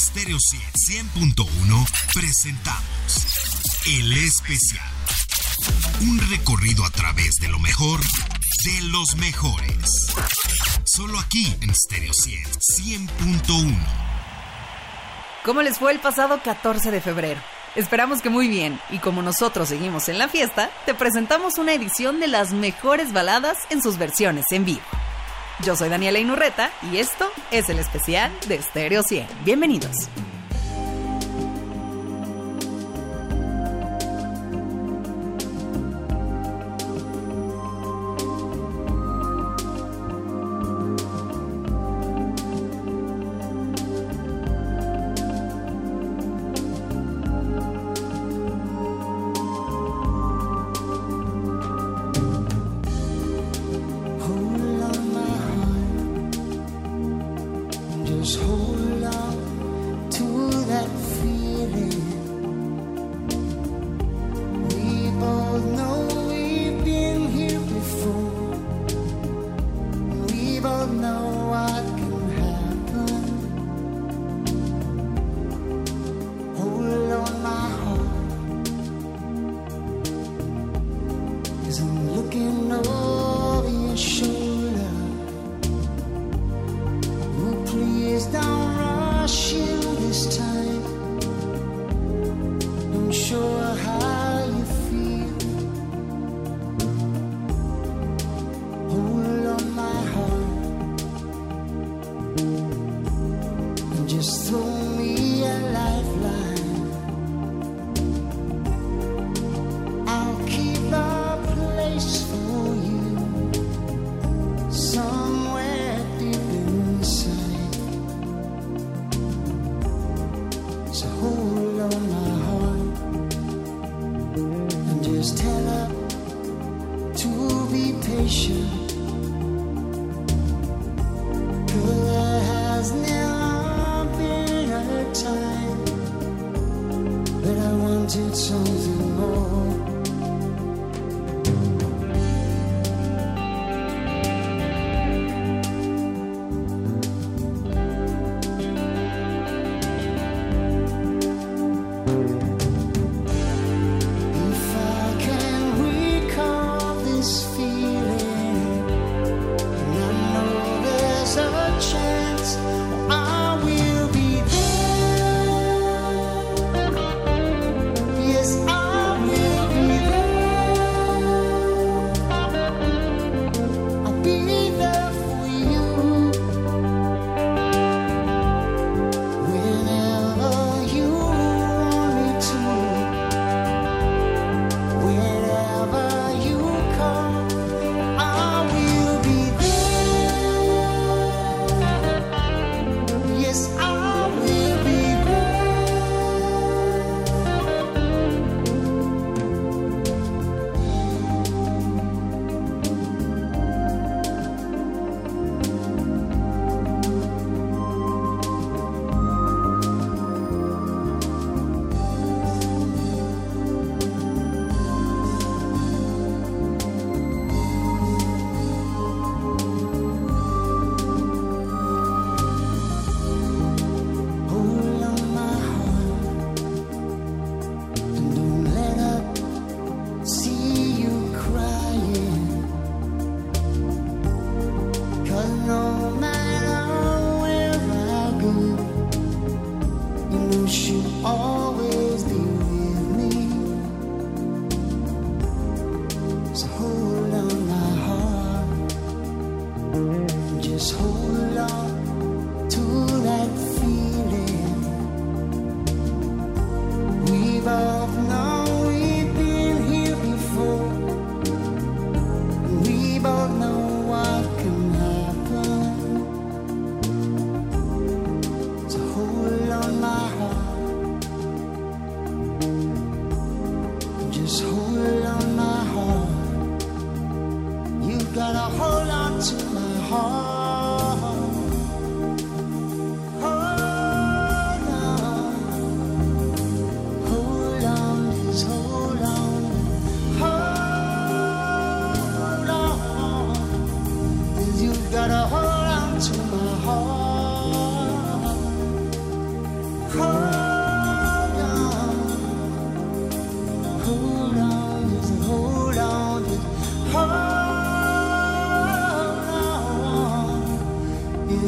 Stereo 100.1 presentamos El Especial. Un recorrido a través de lo mejor de los mejores. Solo aquí en Stereo 100.1. ¿Cómo les fue el pasado 14 de febrero? Esperamos que muy bien, y como nosotros seguimos en la fiesta, te presentamos una edición de las mejores baladas en sus versiones en vivo. Yo soy Daniela Inurreta y esto es el especial de Stereo 100. Bienvenidos. Yes, I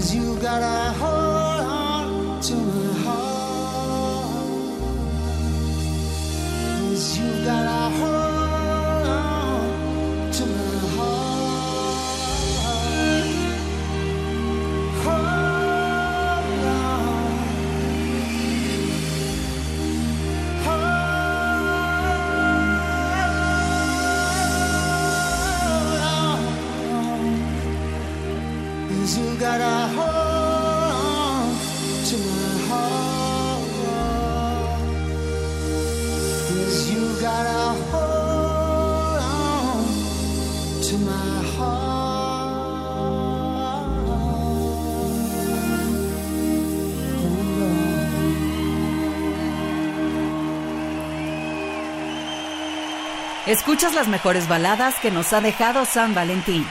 Cause you got a heart Escuchas las mejores baladas que nos ha dejado San Valentín.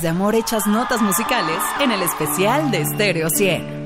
De amor hechas notas musicales en el especial de Stereo 100.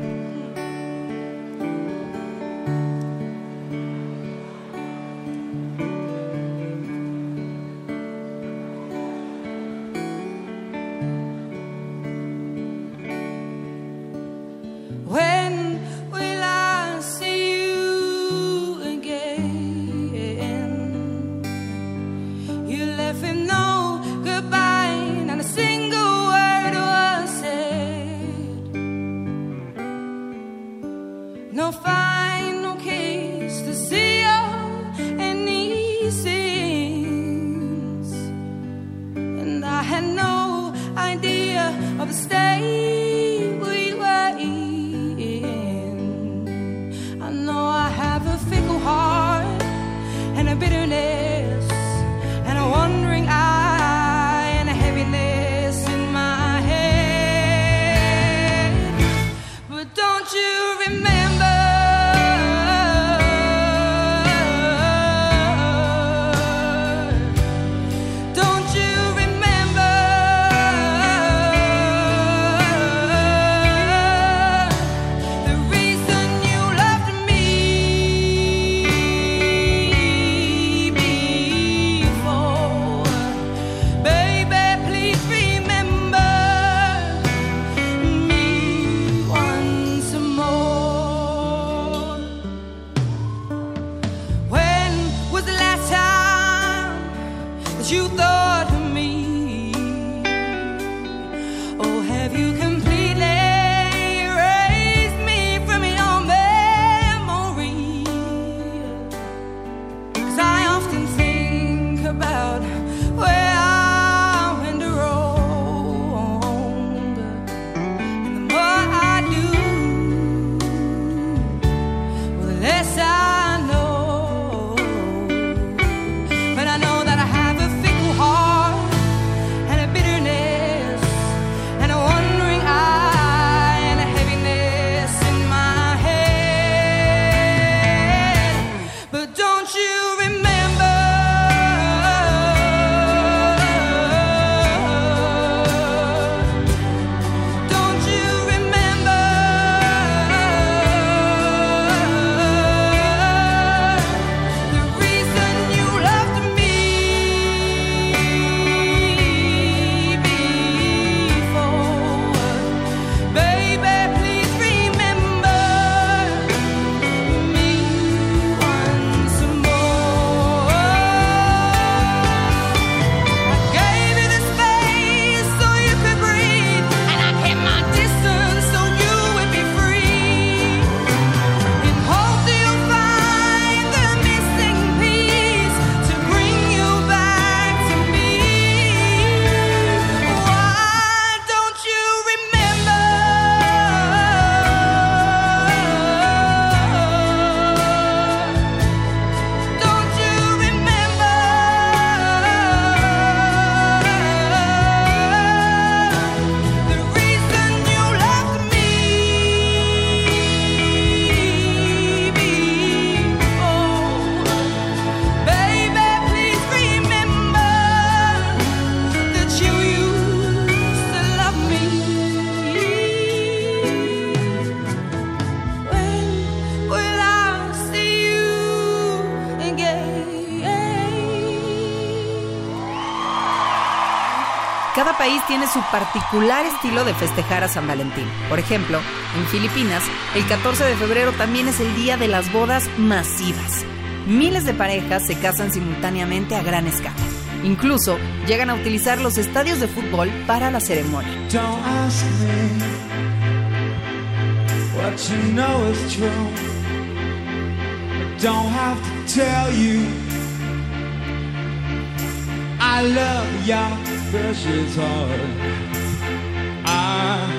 Cada país tiene su particular estilo de festejar a San Valentín. Por ejemplo, en Filipinas, el 14 de febrero también es el día de las bodas masivas. Miles de parejas se casan simultáneamente a gran escala. Incluso llegan a utilizar los estadios de fútbol para la ceremonia. Ask me what you know is true. I don't have to tell you. I love your precious heart. I,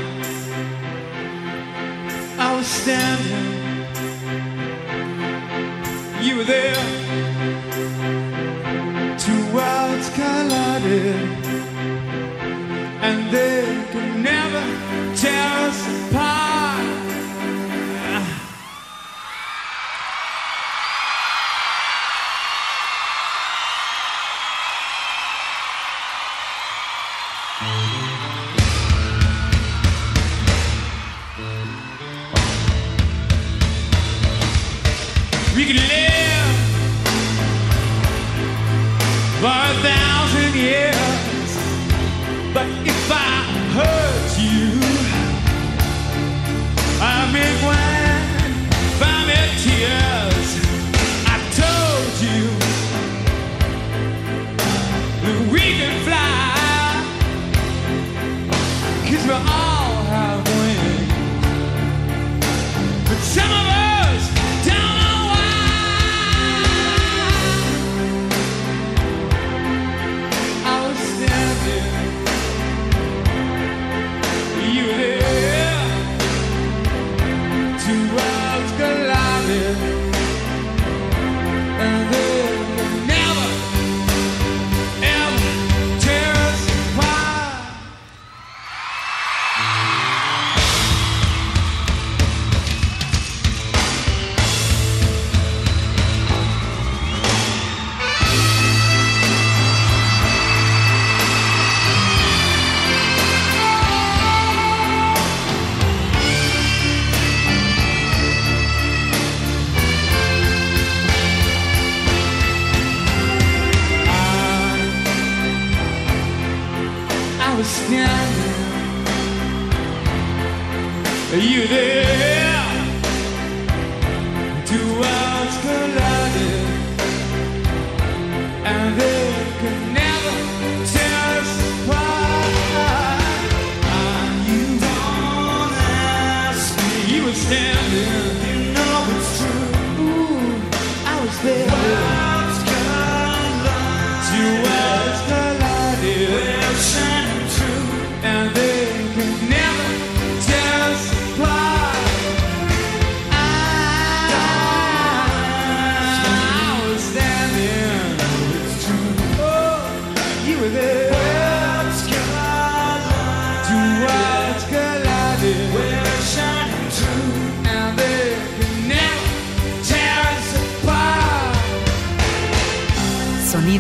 I was standing. You were there. Two worlds collided and they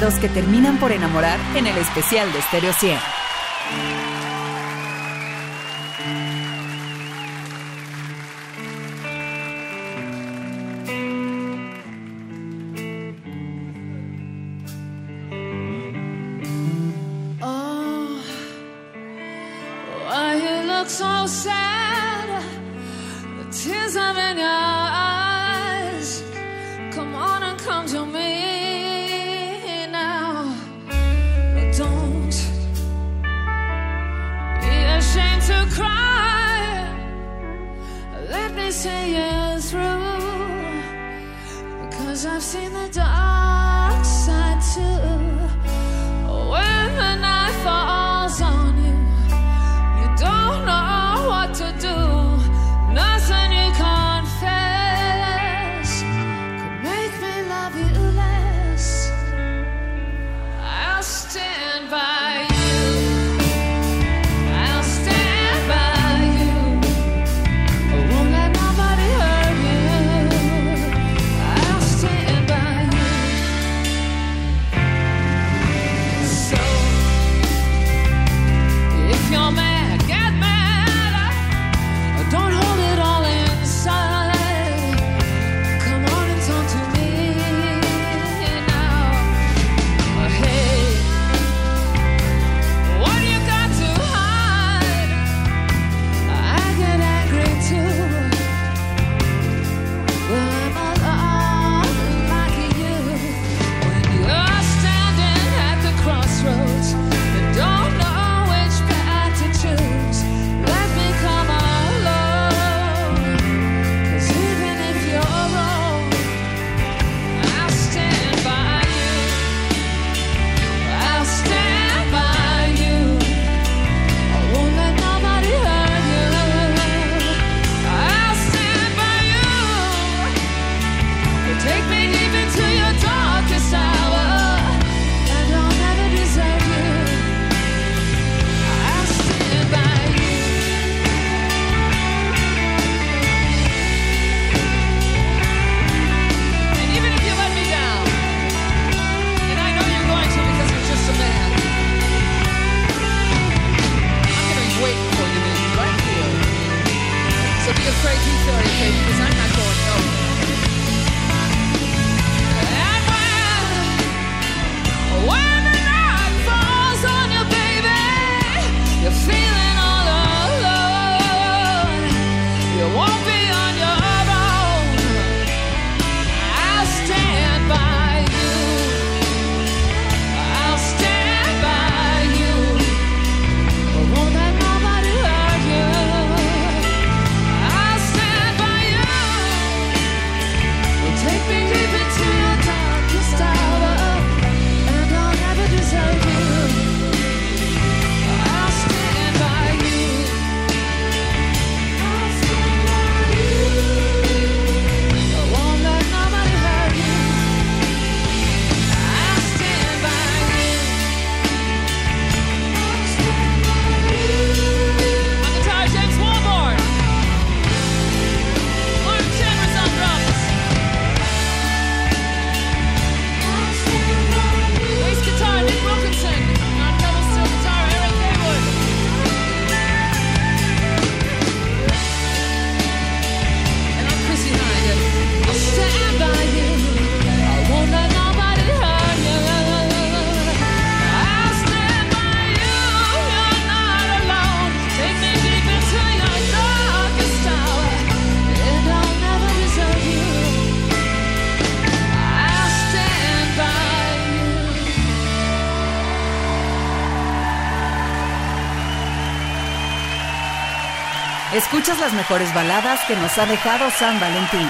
contenidos que terminan por enamorar en el especial de Stereo 100. Mejores baladas que nos ha dejado San Valentín.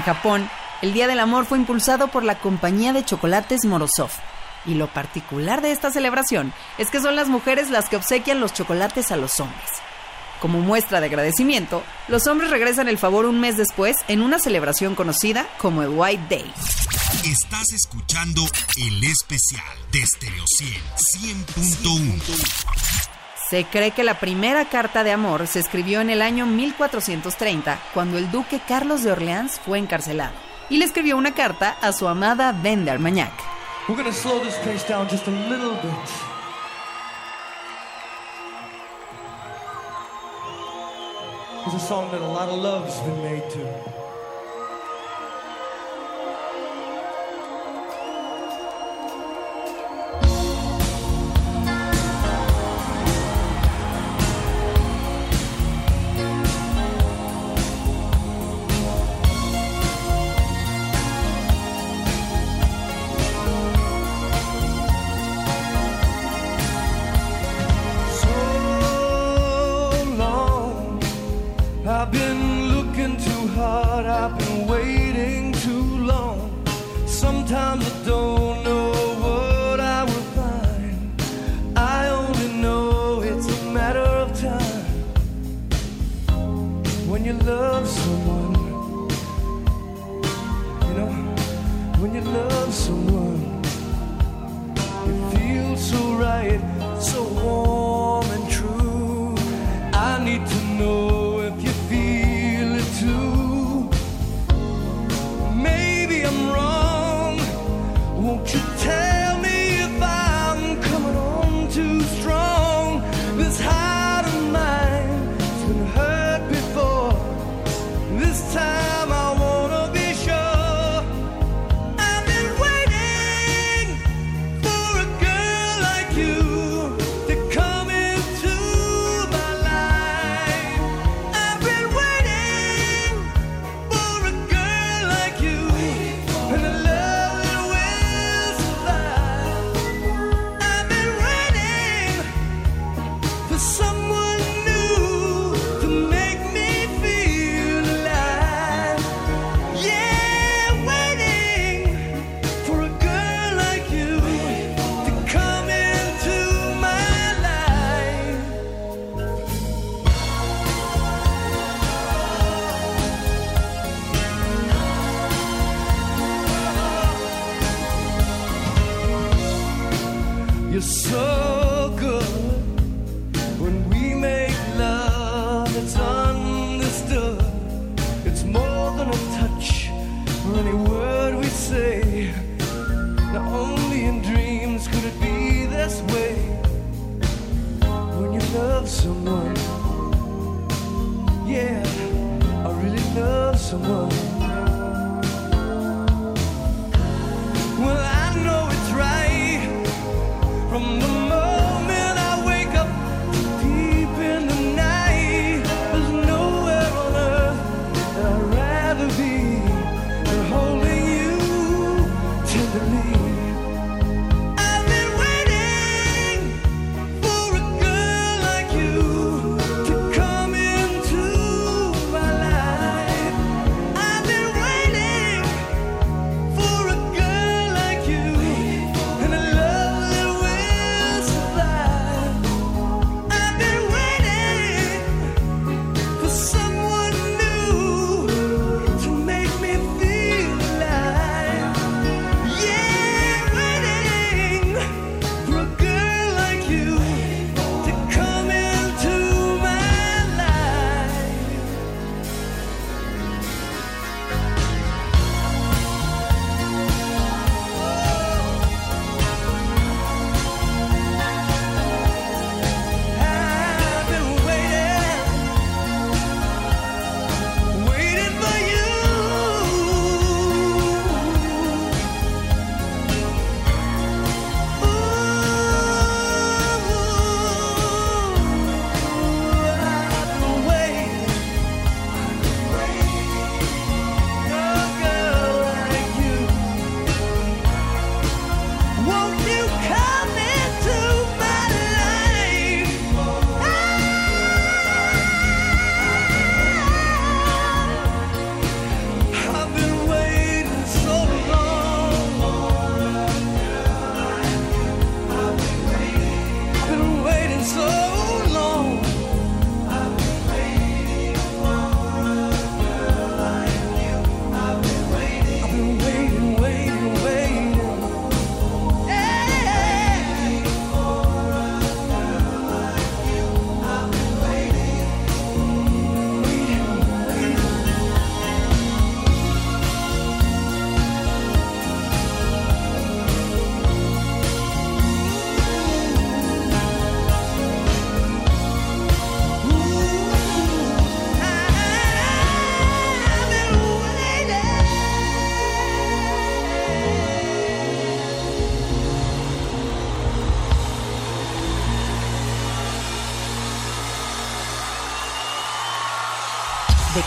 En Japón, el Día del Amor fue impulsado por la compañía de chocolates Morozov. Y lo particular de esta celebración es que son las mujeres las que obsequian los chocolates a los hombres. Como muestra de agradecimiento, los hombres regresan el favor un mes después en una celebración conocida como el White Day. Estás escuchando el especial de Stereo 100.1. Se cree que la primera carta de amor se escribió en el año 1430, cuando el duque Carlos de Orleans fue encarcelado, y le escribió una carta a su amada Ben de Armagnac. It's a song that a lot of love's been made to.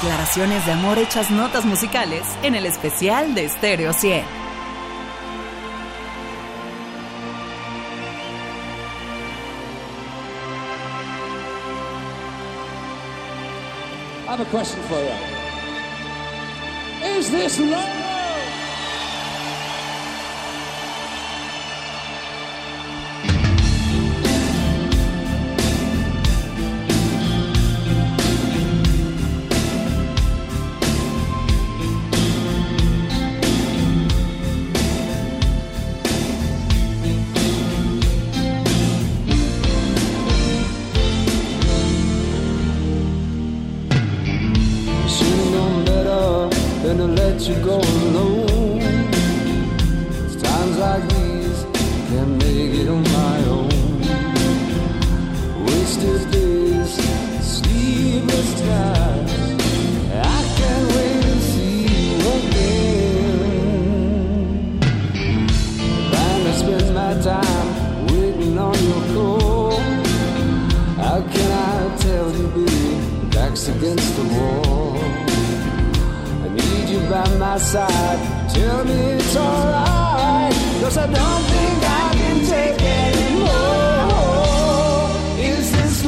declaraciones de amor hechas notas musicales en el especial de Stereo 100. I have a question for you. Is this love?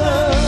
love.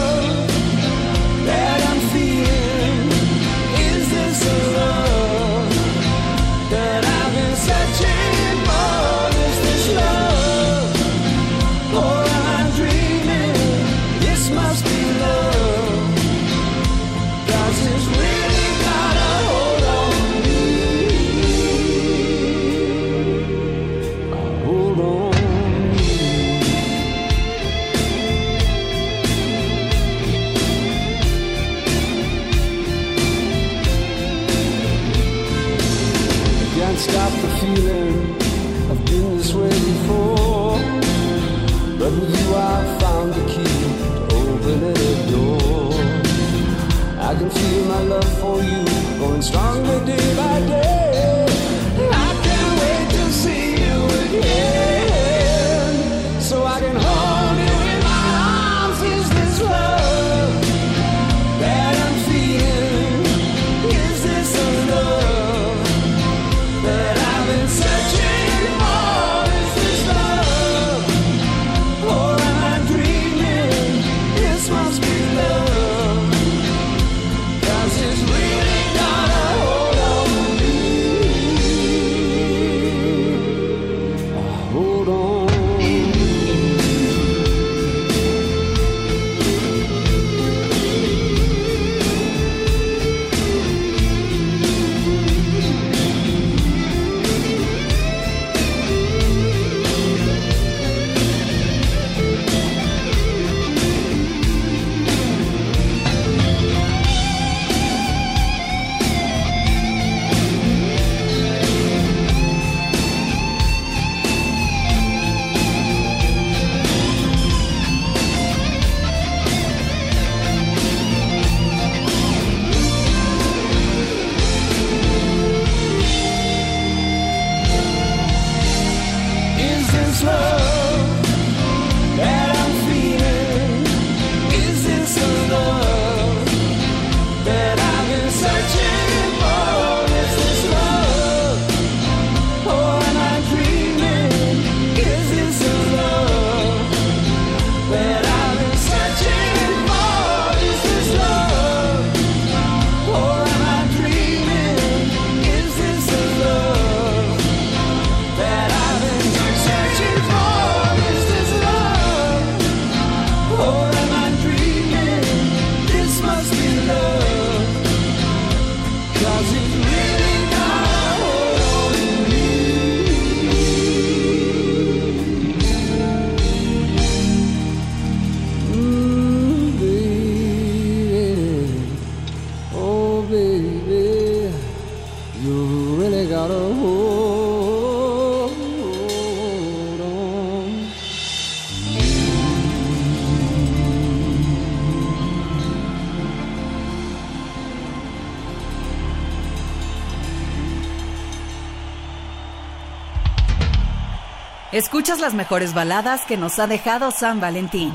Escuchas las mejores baladas que nos ha dejado San Valentín.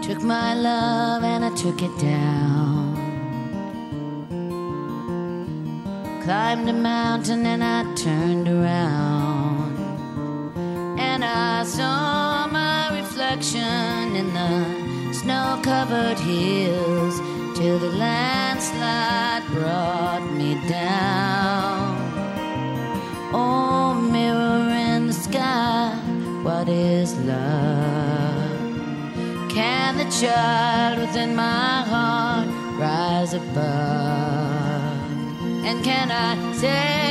Took my love and I took it down. Climbed a mountain and I turned around. And I saw. reflection in the snow covered hills till the landslide brought me down. Oh, mirror in the sky, what is love? Can the child within my heart rise above? And can I say?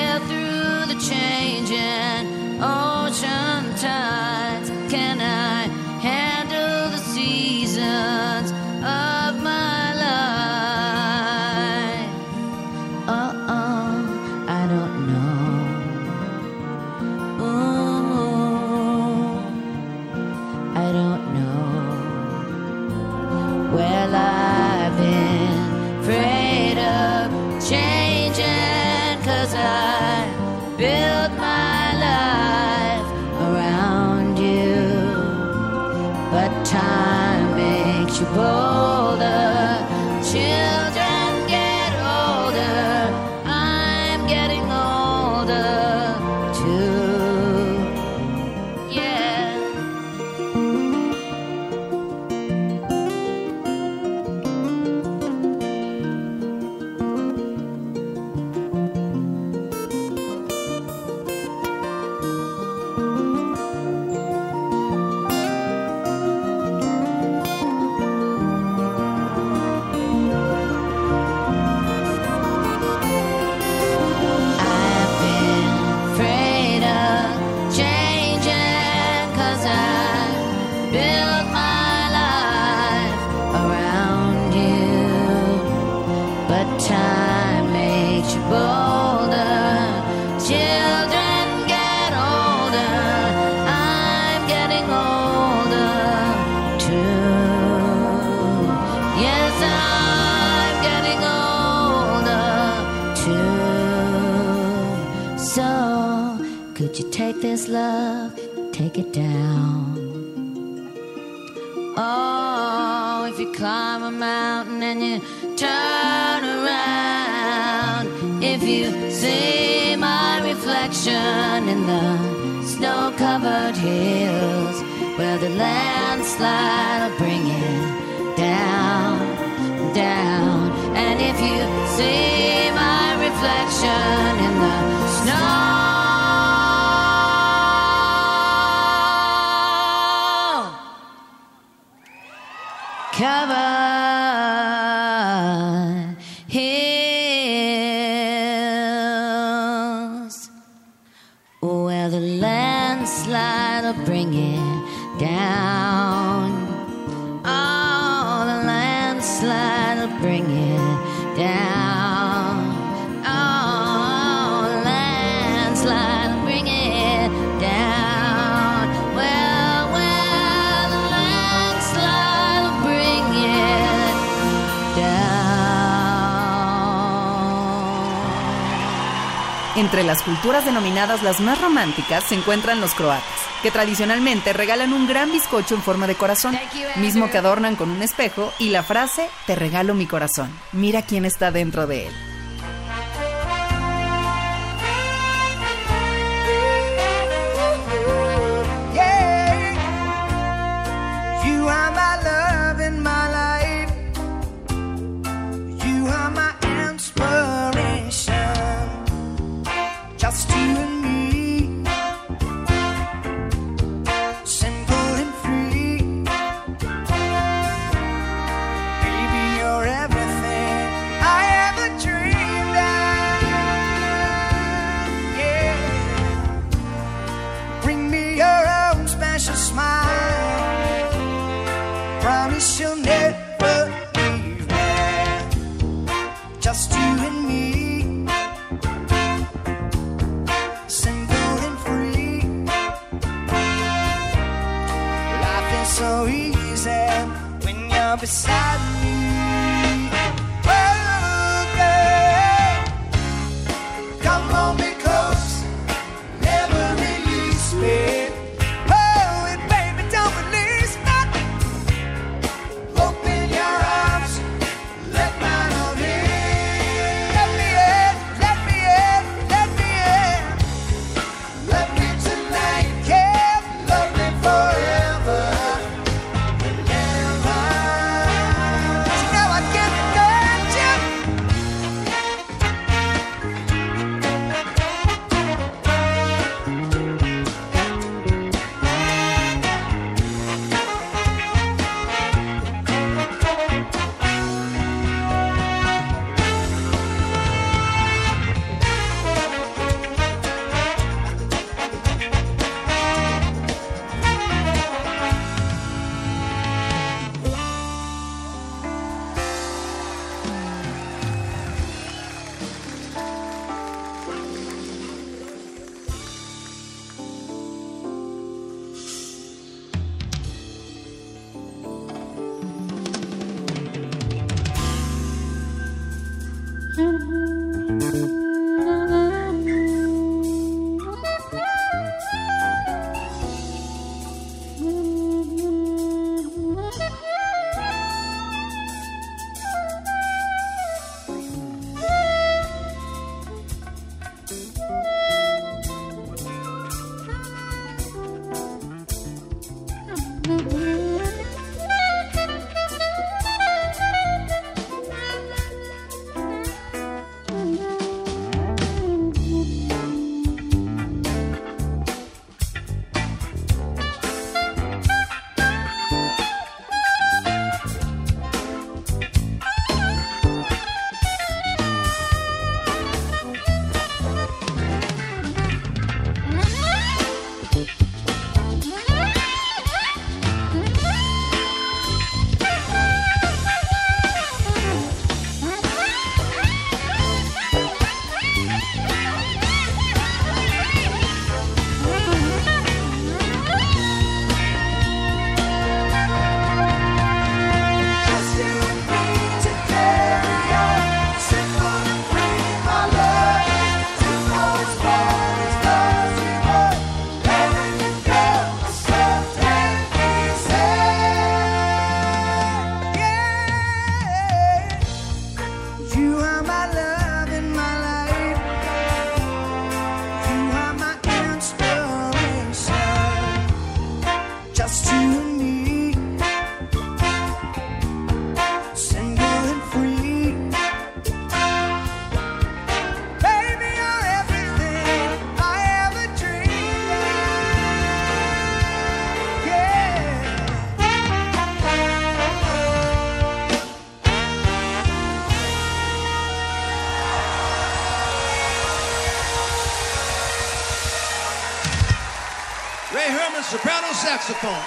Entre las culturas denominadas las más románticas se encuentran los croatas, que tradicionalmente regalan un gran bizcocho en forma de corazón, mismo que adornan con un espejo y la frase Te regalo mi corazón. Mira quién está dentro de él. beside me.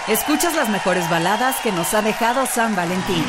Escuchas las mejores baladas que nos ha dejado San Valentín.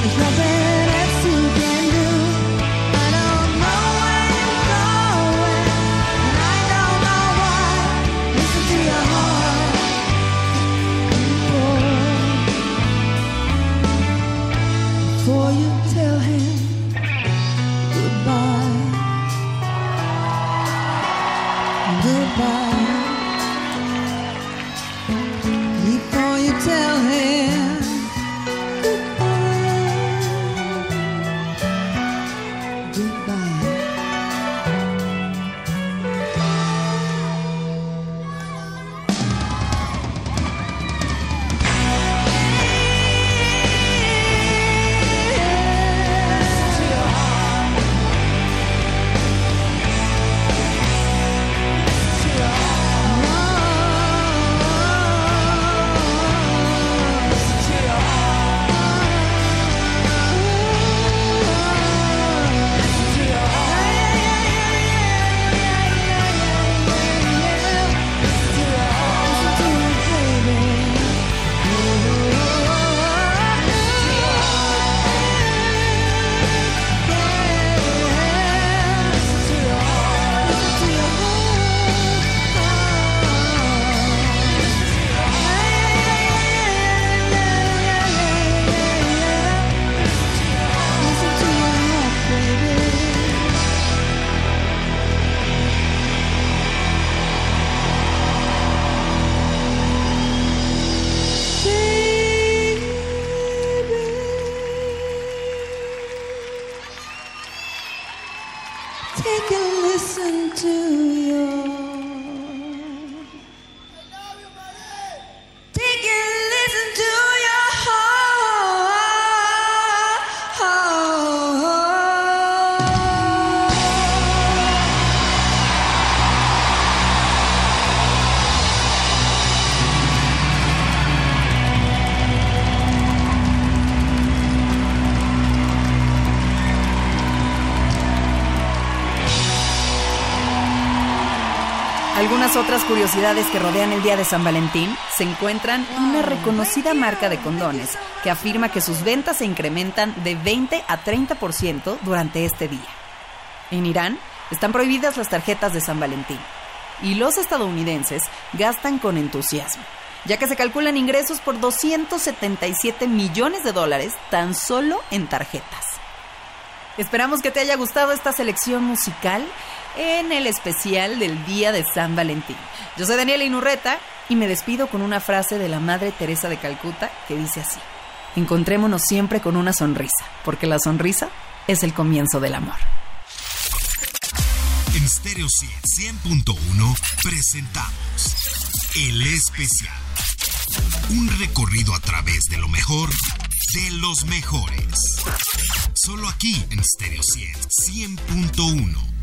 There's nothing Otras curiosidades que rodean el día de San Valentín se encuentran en una reconocida marca de condones que afirma que sus ventas se incrementan de 20 a 30% durante este día. En Irán están prohibidas las tarjetas de San Valentín y los estadounidenses gastan con entusiasmo, ya que se calculan ingresos por 277 millones de dólares tan solo en tarjetas. Esperamos que te haya gustado esta selección musical en el especial del Día de San Valentín. Yo soy Daniela Inurreta y me despido con una frase de la Madre Teresa de Calcuta que dice así: Encontrémonos siempre con una sonrisa, porque la sonrisa es el comienzo del amor. En Stereo 100.1 presentamos El Especial. Un recorrido a través de lo mejor de los mejores. Solo aquí en Stereo 100.1.